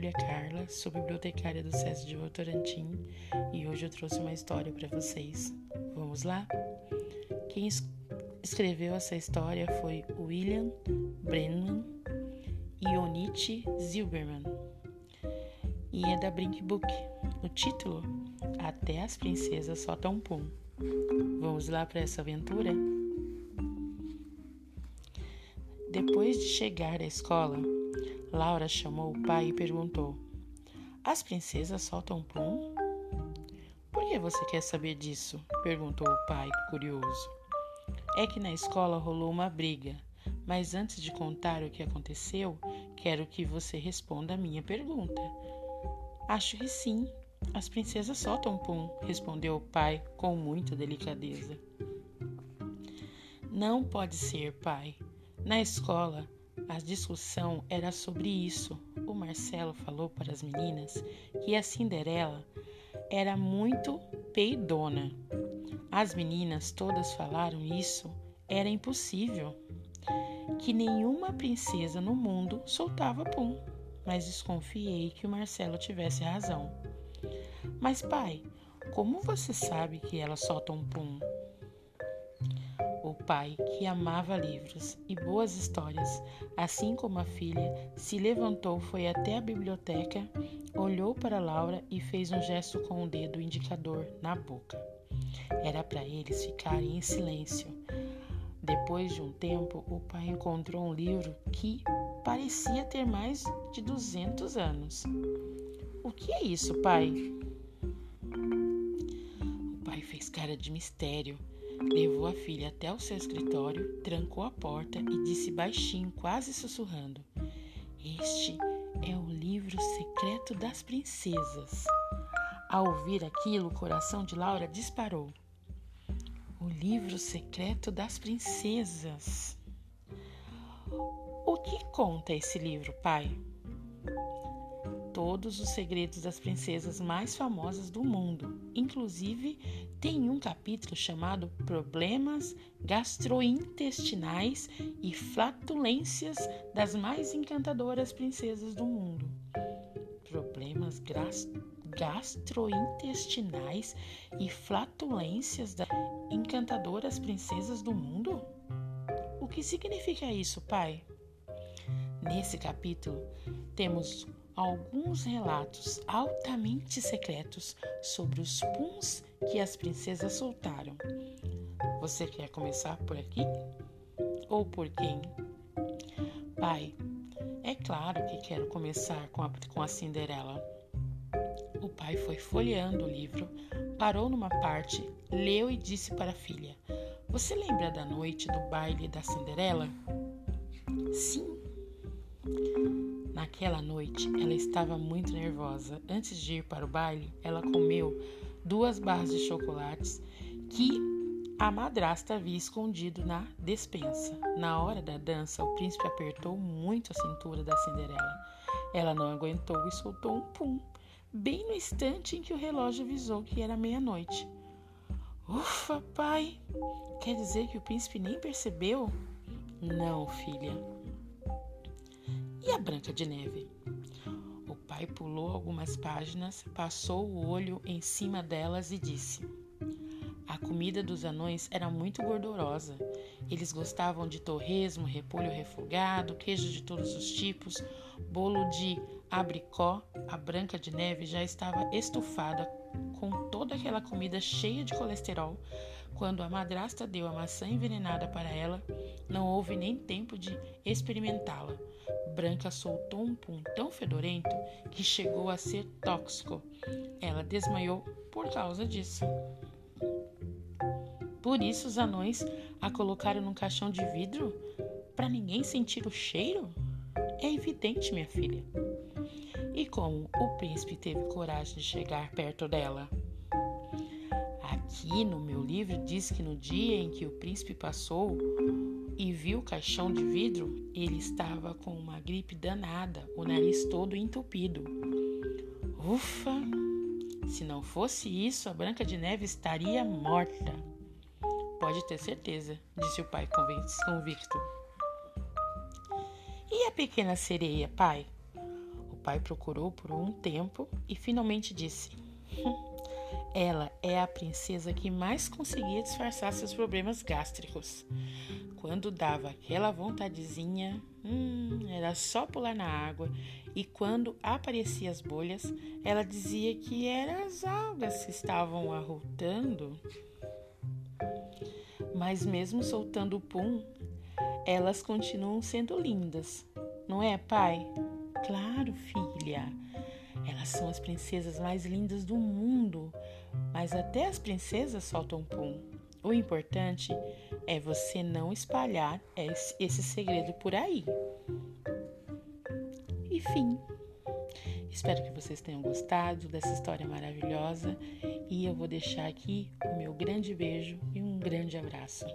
Júlia Carla, sou bibliotecária do SESI de Votorantim e hoje eu trouxe uma história para vocês. Vamos lá? Quem escreveu essa história foi William Brennan e Onich Zilberman e é da Brink Book. O título Até as Princesas Soltam Pum. Vamos lá para essa aventura? Depois de chegar à escola, Laura chamou o pai e perguntou: As princesas soltam pum? Por que você quer saber disso? perguntou o pai, curioso. É que na escola rolou uma briga, mas antes de contar o que aconteceu, quero que você responda a minha pergunta. Acho que sim. As princesas soltam pum, respondeu o pai com muita delicadeza. Não pode ser, pai. Na escola, a discussão era sobre isso. O Marcelo falou para as meninas que a Cinderela era muito peidona. As meninas todas falaram isso era impossível, que nenhuma princesa no mundo soltava pum. Mas desconfiei que o Marcelo tivesse razão. Mas pai, como você sabe que ela solta um pum? Pai, que amava livros e boas histórias, assim como a filha, se levantou, foi até a biblioteca, olhou para Laura e fez um gesto com o dedo indicador na boca. Era para eles ficarem em silêncio. Depois de um tempo, o pai encontrou um livro que parecia ter mais de 200 anos. O que é isso, pai? O pai fez cara de mistério Levou a filha até o seu escritório, trancou a porta e disse baixinho, quase sussurrando: Este é o livro secreto das princesas. Ao ouvir aquilo, o coração de Laura disparou. O livro secreto das princesas. O que conta esse livro, pai? Todos os segredos das princesas mais famosas do mundo. Inclusive, tem um capítulo chamado Problemas Gastrointestinais e Flatulências das mais encantadoras princesas do mundo. Problemas gastrointestinais e flatulências das encantadoras princesas do mundo? O que significa isso, pai? Nesse capítulo, temos alguns relatos altamente secretos sobre os puns que as princesas soltaram. Você quer começar por aqui? Ou por quem? Pai, é claro que quero começar com a, com a Cinderela. O pai foi folheando o livro, parou numa parte, leu e disse para a filha: Você lembra da noite do baile da Cinderela? Sim, Naquela noite, ela estava muito nervosa. Antes de ir para o baile, ela comeu duas barras de chocolates que a madrasta havia escondido na despensa. Na hora da dança, o príncipe apertou muito a cintura da Cinderela. Ela não aguentou e soltou um pum, bem no instante em que o relógio avisou que era meia-noite. Ufa, pai! Quer dizer que o príncipe nem percebeu? Não, filha. E a Branca de Neve? O pai pulou algumas páginas, passou o olho em cima delas e disse: A comida dos anões era muito gordurosa. Eles gostavam de torresmo, repolho refogado, queijo de todos os tipos, bolo de abricó. A Branca de Neve já estava estufada com toda aquela comida cheia de colesterol. Quando a madrasta deu a maçã envenenada para ela, não houve nem tempo de experimentá-la. Branca soltou um pum tão fedorento que chegou a ser tóxico. Ela desmaiou por causa disso. Por isso os anões a colocaram num caixão de vidro para ninguém sentir o cheiro? É evidente, minha filha. E como o príncipe teve coragem de chegar perto dela? Aqui no meu livro diz que no dia em que o príncipe passou e viu o caixão de vidro, ele estava com uma gripe danada, o nariz todo entupido. Ufa! Se não fosse isso, a Branca de Neve estaria morta. Pode ter certeza, disse o pai convicto. E a pequena sereia, pai? O pai procurou por um tempo e finalmente disse: hum, Ela é a princesa que mais conseguia disfarçar seus problemas gástricos. Quando dava aquela vontadezinha, hum, era só pular na água, e quando apareciam as bolhas, ela dizia que eram as algas que estavam arrotando. Mas mesmo soltando o pum, elas continuam sendo lindas, não é, pai? Claro, filha. Elas são as princesas mais lindas do mundo, mas até as princesas soltam pum. O importante é você não espalhar esse segredo por aí. E fim. Espero que vocês tenham gostado dessa história maravilhosa e eu vou deixar aqui o meu grande beijo e um grande abraço.